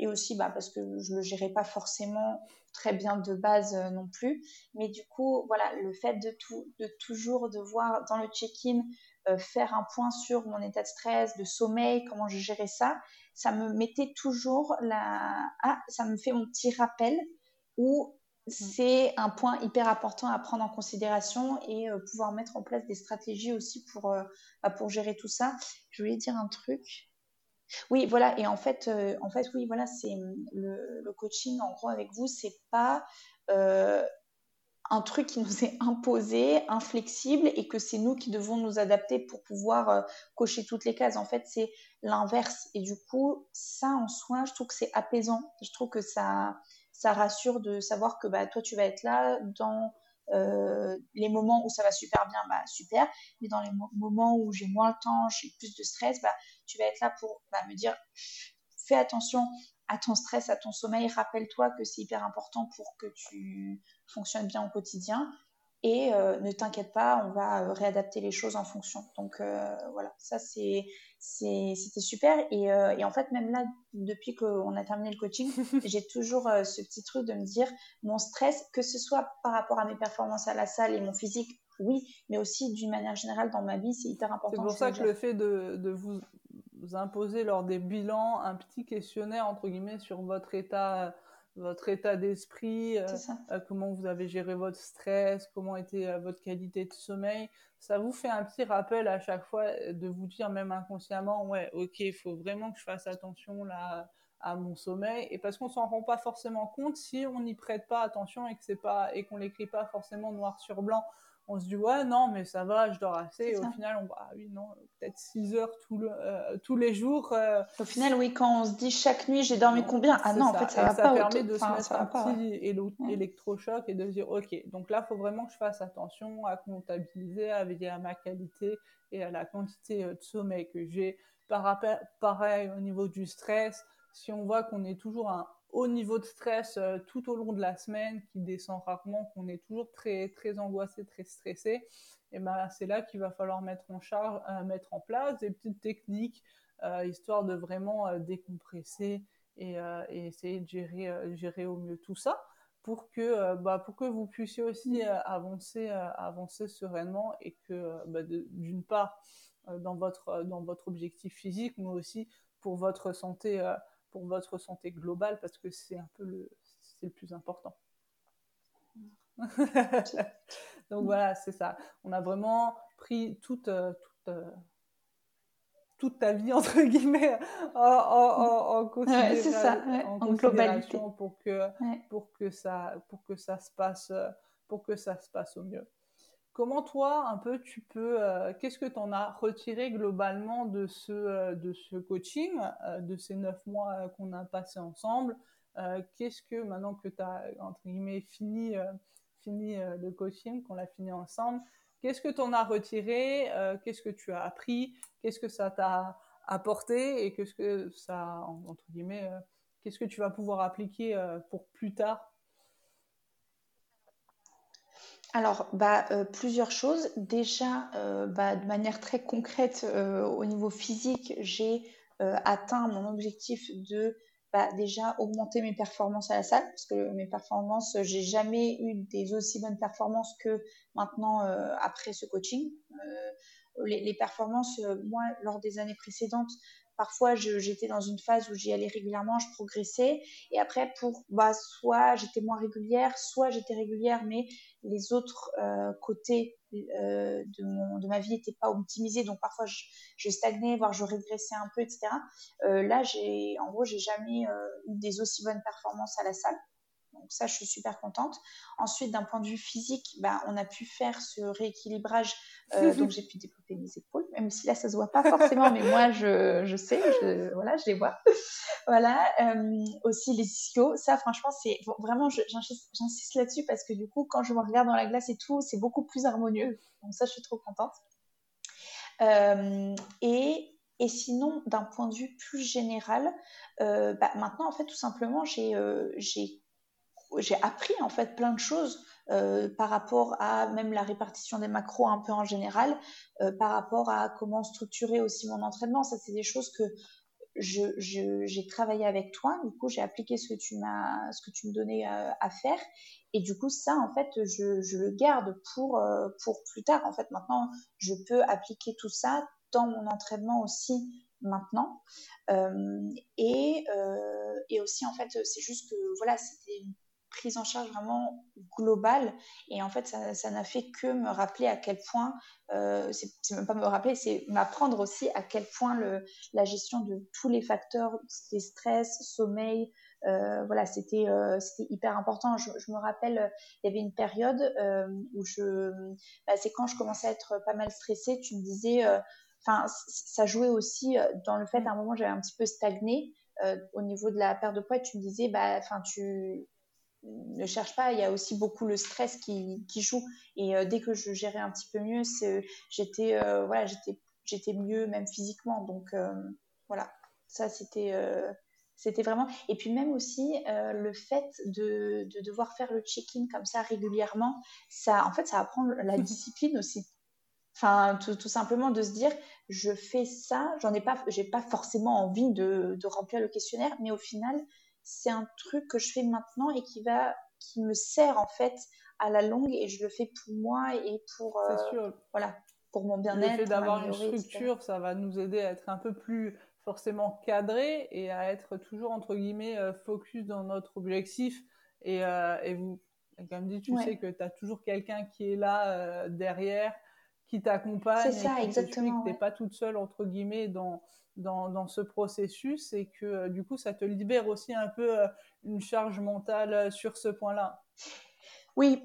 Speaker 3: Et aussi bah, parce que je le gérais pas forcément très bien de base non plus. Mais du coup, voilà, le fait de, tout, de toujours devoir dans le check-in faire un point sur mon état de stress, de sommeil, comment je gérais ça, ça me mettait toujours la... Ah, ça me fait mon petit rappel où mm. c'est un point hyper important à prendre en considération et euh, pouvoir mettre en place des stratégies aussi pour, euh, bah, pour gérer tout ça. Je voulais dire un truc. Oui, voilà, et en fait, euh, en fait oui, voilà, c'est le, le, coaching, en gros, avec vous, c'est pas un truc qui nous est imposé, inflexible, et que c'est nous qui devons nous adapter pour pouvoir euh, cocher toutes les cases. En fait, c'est l'inverse. Et du coup, ça en soi, je trouve que c'est apaisant. Je trouve que ça, ça rassure de savoir que bah, toi, tu vas être là dans euh, les moments où ça va super bien, bah, super. Mais dans les moments où j'ai moins le temps, j'ai plus de stress, bah, tu vas être là pour bah, me dire fais attention à ton stress, à ton sommeil. Rappelle-toi que c'est hyper important pour que tu fonctionnes bien au quotidien. Et euh, ne t'inquiète pas, on va euh, réadapter les choses en fonction. Donc euh, voilà, ça c'est, c'était super. Et, et, en fait, même là, depuis qu'on a terminé le coaching, j'ai toujours ce petit truc de me dire, mon stress, que ce soit par rapport à mes performances à la salle et mon physique, oui, mais aussi d'une manière générale dans ma vie, c'est hyper important.
Speaker 2: C'est pour ça que le fait de, de vous imposer lors des bilans un petit questionnaire entre guillemets sur votre état votre état d'esprit, euh, euh, comment vous avez géré votre stress, comment était euh, votre qualité de sommeil. Ça vous fait un petit rappel à chaque fois de vous dire même inconsciemment, ouais, ok, il faut vraiment que je fasse attention là à mon sommeil. Et parce qu'on s'en rend pas forcément compte si on n'y prête pas attention et que c'est pas et qu'on l'écrit pas forcément noir sur blanc on se dit ouais non mais ça va je dors assez. Et au final on va ah oui non peut-être 6 heures euh, tous les jours euh.
Speaker 3: au final oui quand on se dit chaque nuit j'ai dormi combien? Ah non en fait ça va
Speaker 2: ça permet de se mettre un petit électrochoc et de se dire ok donc là il faut vraiment que je fasse attention à comptabiliser à veiller à ma qualité et à la quantité euh, de sommeil que j'ai. Pareil au niveau du stress si on voit qu'on est toujours un haut niveau de stress euh, tout au long de la semaine, qui descend rarement, qu'on est toujours très, très angoissé, très stressé, et ben c'est là qu'il va falloir mettre en charge, euh, mettre en place des petites techniques, euh, histoire de vraiment décompresser et, essayer de gérer, gérer au mieux tout ça pour que, bah, pour que vous puissiez aussi avancer, avancer sereinement et que, bah, d'une part, dans, votre, dans votre objectif physique, mais aussi pour votre santé pour votre santé globale parce que c'est un peu le, c'est le plus important. Donc voilà, c'est ça. On a vraiment pris toute, euh, toute, euh, toute ta vie, entre guillemets, en, en, en considération, pour, que, pour, que ça, pour que ça se passe pour que ça se passe au mieux. Comment toi, un peu, tu peux, euh, qu'est-ce que tu en as retiré globalement de ce, euh, de ce coaching, euh, de ces neuf mois qu'on a passé ensemble Qu'est-ce que, maintenant que tu as, entre guillemets, fini, fini le coaching, qu'on l'a fini ensemble, qu'est-ce que tu en as retiré Qu'est-ce que tu as appris Qu'est-ce que ça t'a apporté Et qu'est-ce que ça, entre guillemets, qu'est-ce que tu vas pouvoir appliquer pour plus tard
Speaker 3: alors, bah, euh, plusieurs choses. Déjà, euh, bah, de manière très concrète, euh, au niveau physique, j'ai atteint mon objectif de bah, déjà augmenter mes performances à la salle, parce que mes performances, j'ai jamais eu des aussi bonnes performances que maintenant après ce coaching. les, performances, moi, lors des années précédentes, Parfois, j'étais dans une phase où j'y allais régulièrement, je progressais. Et après, pour bah, soit j'étais moins régulière, soit j'étais régulière, mais les autres euh, côtés euh, de, mon, de ma vie n'étaient pas optimisés. Donc parfois, je, stagnais, voire je régressais un peu, etc. Euh, là, j'ai, en gros, j'ai jamais eu des aussi bonnes performances à la salle. Donc ça, je suis super contente. Ensuite, d'un point de vue physique, ben, on a pu faire ce rééquilibrage. Euh, donc j'ai pu développer mes épaules, même si là, ça se voit pas forcément, mais moi, je, je sais, je, voilà, je les vois. voilà. Euh, aussi les ischios. Ça, franchement, c'est vraiment, j'insiste là-dessus parce que du coup, quand je me regarde dans la glace et tout, c'est beaucoup plus harmonieux. Donc ça, je suis trop contente. Euh, et et sinon, d'un point de vue plus général, euh, bah, maintenant, en fait, tout simplement, j'ai euh, j'ai appris en fait plein de choses euh, par rapport à même la répartition des macros un peu en général, euh, par rapport à comment structurer aussi mon entraînement. Ça, c'est des choses que j'ai travaillé avec toi. Du coup, j'ai appliqué ce que tu m'as, ce que tu me donnais euh, à faire. Et du coup, ça, en fait, je, le garde pour pour plus tard. En fait, maintenant, je peux appliquer tout ça dans mon entraînement aussi maintenant. et, et aussi, en fait, c'est juste que voilà, c'était prise en charge vraiment globale. Et en fait, ça n'a fait que me rappeler à quel point, euh, c'est même pas me rappeler, c'est m'apprendre aussi à quel point le, la gestion de tous les facteurs, des stress, sommeil, euh, voilà, c'était euh, c'était hyper important. Je, me rappelle, il y avait une période euh, où je, bah, c'est quand je commençais à être pas mal stressée, tu me disais, enfin, ça jouait aussi dans le fait, à un moment, j'avais un petit peu stagné. au niveau de la perte de poids, tu me disais, bah, enfin, tu, ne cherche pas, il y a aussi beaucoup le stress qui, joue. Et euh, dès que je gérais un petit peu mieux, j'étais euh, voilà, j'étais mieux même physiquement. Donc euh, voilà, ça c'était c'était vraiment. Et puis même aussi le fait de, devoir faire le check-in comme ça régulièrement, ça en fait ça apprend la discipline aussi. Enfin, tout, simplement de se dire, je fais ça, j'en ai pas, j'ai pas forcément envie de, de, remplir le questionnaire, mais au final, c'est un truc que je fais maintenant et qui va qui me sert en fait à la longue et je le fais pour moi et pour euh, voilà pour mon bien-être.
Speaker 2: Le fait d'avoir une structure, ça va nous aider à être un peu plus forcément cadré et à être toujours entre guillemets euh, focus dans notre objectif. Et, euh, et vous comme dit tu sais que tu as toujours quelqu'un qui est là derrière qui t'accompagne c'est ça exactement que tu n'es pas toute seule entre guillemets dans dans, dans, ce processus et que euh, du coup, ça te libère aussi un peu euh, une charge mentale euh, sur ce point-là.
Speaker 3: Oui,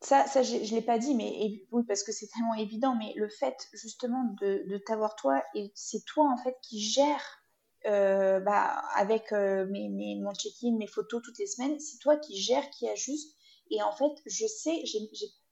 Speaker 3: ça, ça je, ne l'ai pas dit, mais oui, parce que c'est tellement évident, mais le fait justement de, de t'avoir toi, et c'est toi en fait qui gère euh, bah, avec mes, mes, mon check-in, mes photos toutes les semaines, c'est toi qui gères, qui ajuste. Et en fait, je sais,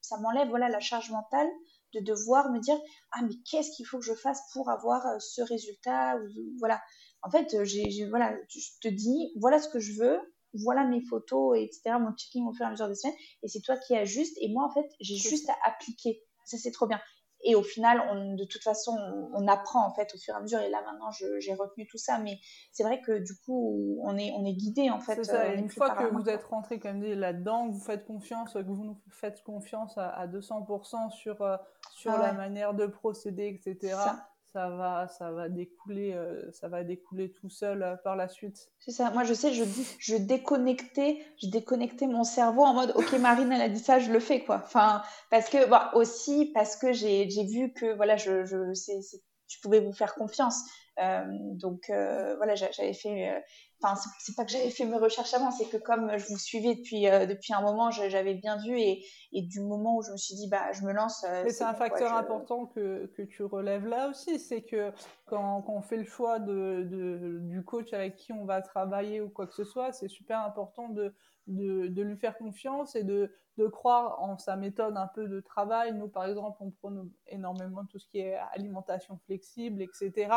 Speaker 3: ça m'enlève voilà, la charge mentale de devoir me dire Ah, mais qu'est-ce qu'il faut que je fasse pour avoir euh, ce résultat ou, Voilà. En fait, j'ai, voilà, je te dis Voilà ce que je veux, voilà mes photos, etc., mon checking au fur et à mesure des semaines, et c'est toi qui ajustes, et moi, en fait, j'ai juste à appliquer. Ça, c'est trop bien. Et au final, on, de toute façon, on, apprend en fait au fur et à mesure. Et là, maintenant, j'ai retenu tout ça. Mais c'est vrai que du coup, on est, on est guidé en fait.
Speaker 2: Ça. Euh, une fois que vous êtes rentré, comme dit, là-dedans, vous faites confiance, que vous nous faites confiance à, 200% sur, euh, sur ah la manière de procéder, etc ça va, ça va découler, euh, ça va découler tout seul euh, par la suite.
Speaker 3: C'est ça. Moi, je sais, je je déconnectais, je déconnectais mon cerveau en mode, ok, Marine, elle a dit ça, je le fais, quoi. Enfin, parce que, bah, aussi parce que j'ai, vu que, voilà, je, je, je pouvais vous faire confiance. Euh, donc, voilà, j'avais fait enfin c'est pas que j'avais fait mes recherches avant, c'est que comme je vous suivais depuis euh, depuis un moment, j'avais bien vu et, et, du moment où je me suis dit bah je me lance.
Speaker 2: Euh, Mais c'est un facteur important que, que tu relèves là aussi, c'est que quand, quand, on fait le choix de, de, du coach avec qui on va travailler ou quoi que ce soit, c'est super important de, de, de, lui faire confiance et de, de croire en sa méthode un peu de travail. Nous, par exemple, on prône énormément tout ce qui est alimentation flexible, etc.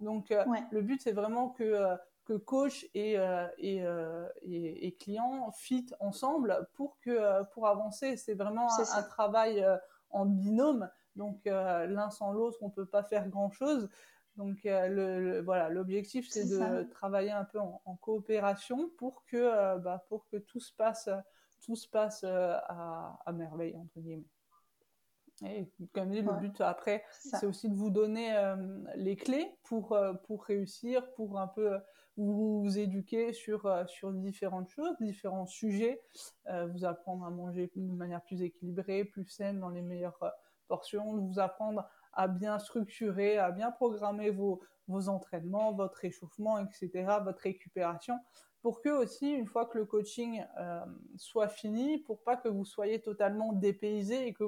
Speaker 2: Donc, euh, le but, c'est vraiment que que coach et, euh, euh, et, et, client fit ensemble pour, que, euh, pour avancer. C'est vraiment un, travail en binôme. Donc l'un sans l'autre, on ne peut pas faire grand-chose. Donc le, voilà, l'objectif, c'est de travailler un peu en, coopération pour que, bah, pour que tout se passe, tout se passe à, à merveille, entre guillemets. Et comme dit, le but après, c'est aussi de vous donner les clés pour, pour réussir, pour un peu vous, vous éduquer sur, euh, sur différentes choses, différents sujets, euh, vous apprendre à manger de manière plus équilibrée, plus saine, dans les meilleures euh, portions, vous apprendre à bien structurer, à bien programmer vos, vos entraînements, votre réchauffement, etc., votre récupération, pour que aussi, une fois que le coaching soit fini, pour pas que vous soyez totalement dépaysé et que,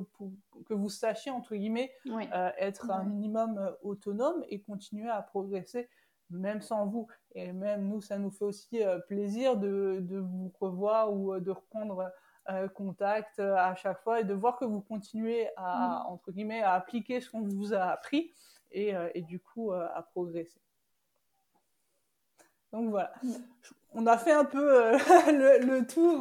Speaker 2: que vous sachiez, entre guillemets, être un minimum autonome et continuer à progresser même sans vous. Et même nous, ça nous fait aussi euh, plaisir de, de, vous revoir ou euh, de reprendre euh, contact à chaque fois et de voir que vous continuez à, mm. entre guillemets, à appliquer ce qu'on vous a appris et, et du coup à progresser. Donc voilà. Mm. On a fait un peu le, tour,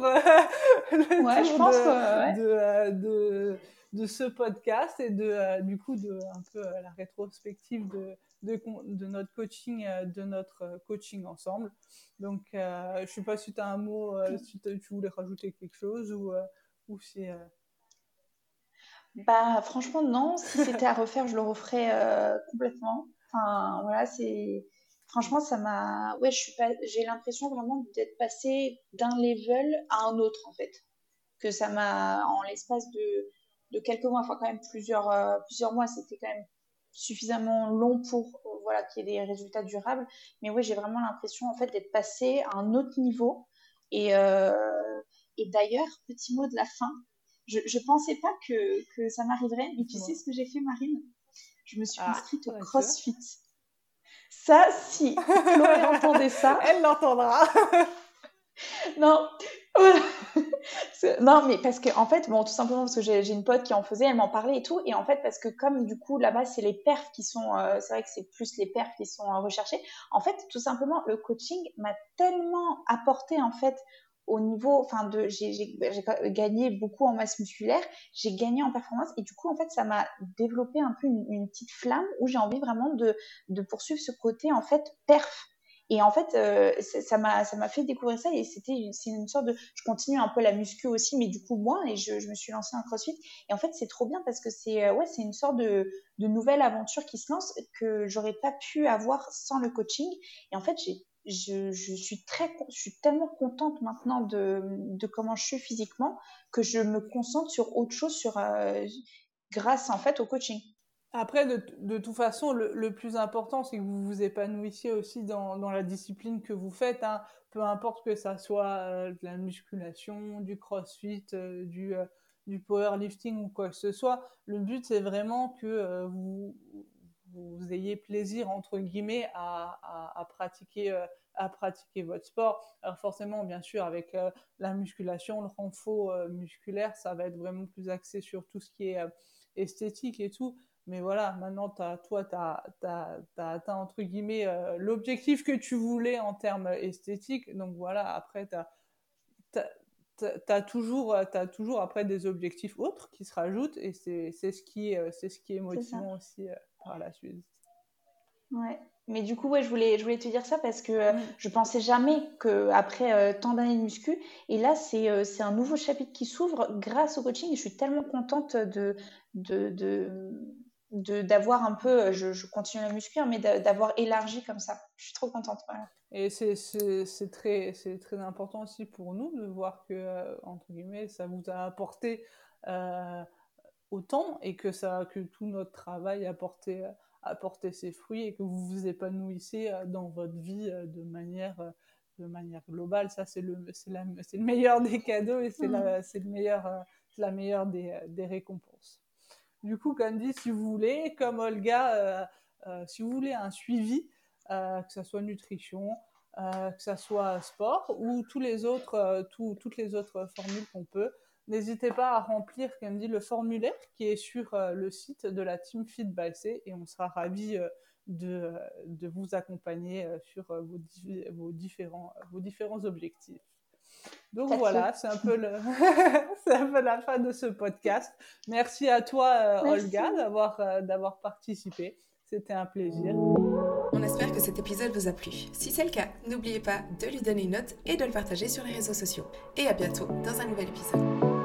Speaker 2: de, de, de, ce podcast et de, du coup de un peu la rétrospective de, de, notre coaching, euh, de notre euh, coaching ensemble. Donc, euh, je ne sais pas si tu as un mot, si tu voulais rajouter quelque chose ou, ou si.
Speaker 3: Bah, franchement, non. Si c'était à refaire, je le referais complètement. Enfin, voilà, c'est. Franchement, ça m'a. Ouais, je suis pas. J'ai l'impression vraiment d'être passé d'un level à un autre, en fait. Que ça m'a. En l'espace de, de quelques mois, enfin, quand même plusieurs, plusieurs mois, c'était quand même suffisamment long pour euh, voilà qu'il y ait des résultats durables. Mais oui, j'ai vraiment l'impression en fait d'être passé à un autre niveau. Et, euh, et d'ailleurs, petit mot de la fin, je ne pensais pas que, que ça m'arriverait, mais tu sais ce que j'ai fait, Marine? Je me suis ah, inscrite au CrossFit. Ça, si Chloé entendait ça,
Speaker 2: elle l'entendra.
Speaker 3: non, non, mais parce que, en fait, bon, tout simplement parce que j'ai une pote qui en faisait, elle m'en parlait et tout. Et en fait, parce que comme du coup, là-bas, c'est les perfs qui sont, euh, c'est vrai que c'est plus les perfs qui sont recherchés. En fait, tout simplement, le coaching m'a tellement apporté, en fait, au niveau, enfin, de, j'ai gagné beaucoup en masse musculaire, j'ai gagné en performance. Et du coup, en fait, ça m'a développé un peu une, petite flamme où j'ai envie vraiment de poursuivre ce côté, en fait, perf et en fait, euh, ça m'a ça m'a fait découvrir ça et c'était c'est une sorte de je continue un peu la muscu aussi, mais du coup moins et je, je me suis lancée en CrossFit. Et en fait, c'est trop bien parce que c'est euh, ouais c'est une sorte de de nouvelle aventure qui se lance que j'aurais pas pu avoir sans le coaching. Et en fait, j'ai je, je, suis très, je suis tellement contente maintenant de, de comment je suis physiquement que je me concentre sur autre chose, sur euh, grâce en fait au coaching.
Speaker 2: Après, de, toute façon, le, plus important, c'est que vous vous épanouissiez aussi dans, la discipline que vous faites. Hein. Peu importe que ça soit euh, de la musculation, du crossfit, euh, du, euh, du powerlifting ou quoi que ce soit. Le but, c'est vraiment que vous, vous ayez plaisir, entre guillemets, à, pratiquer à pratiquer votre sport. Alors forcément, bien sûr, avec la musculation, le renfort musculaire, ça va être vraiment plus axé sur tout ce qui est esthétique et tout. Mais voilà, maintenant, as, toi, tu as, atteint, entre guillemets, euh, l'objectif que tu voulais en termes esthétiques. Donc voilà, après, tu as, toujours, as toujours après des objectifs autres qui se rajoutent et c'est ce, qui est, ce qui est motivant aussi euh, par la suite.
Speaker 3: Ouais. Mais du coup, ouais, je voulais, je voulais te dire ça parce que euh, mm. je pensais jamais qu'après tant d'années de muscu, et là, c'est c'est un nouveau chapitre qui s'ouvre grâce au coaching et je suis tellement contente de, de, de d'avoir un peu, je, continue à muscu, mais d'avoir élargi comme ça. Je suis trop contente.
Speaker 2: Et c'est très, très important aussi pour nous de voir que, euh, entre guillemets, ça vous a apporté euh, autant et que, ça, que tout notre travail a porté, a porté ses fruits et que vous vous épanouissez euh, dans votre vie de manière, de manière globale. Ça, c'est le, le meilleur des cadeaux et c'est la, le meilleur, la meilleure des, des récompenses. Du coup, comme dit, si vous voulez, comme Olga, euh, euh, si vous voulez un suivi, euh, que ce soit nutrition, que ce soit sport ou tous les autres, toutes les autres formules qu'on peut, n'hésitez pas à remplir, comme dit, le formulaire qui est sur le site de la Team Fit by C et on sera ravis de, vous accompagner sur vos différents objectifs. Donc voilà, c'est un, peu le... un peu la fin de ce podcast. Merci à toi, euh, Olga, d'avoir euh, d'avoir participé. C'était un plaisir.
Speaker 1: On espère que cet épisode vous a plu. Si c'est le cas, n'oubliez pas de lui donner une note et de le partager sur les réseaux sociaux. Et à bientôt dans un nouvel épisode.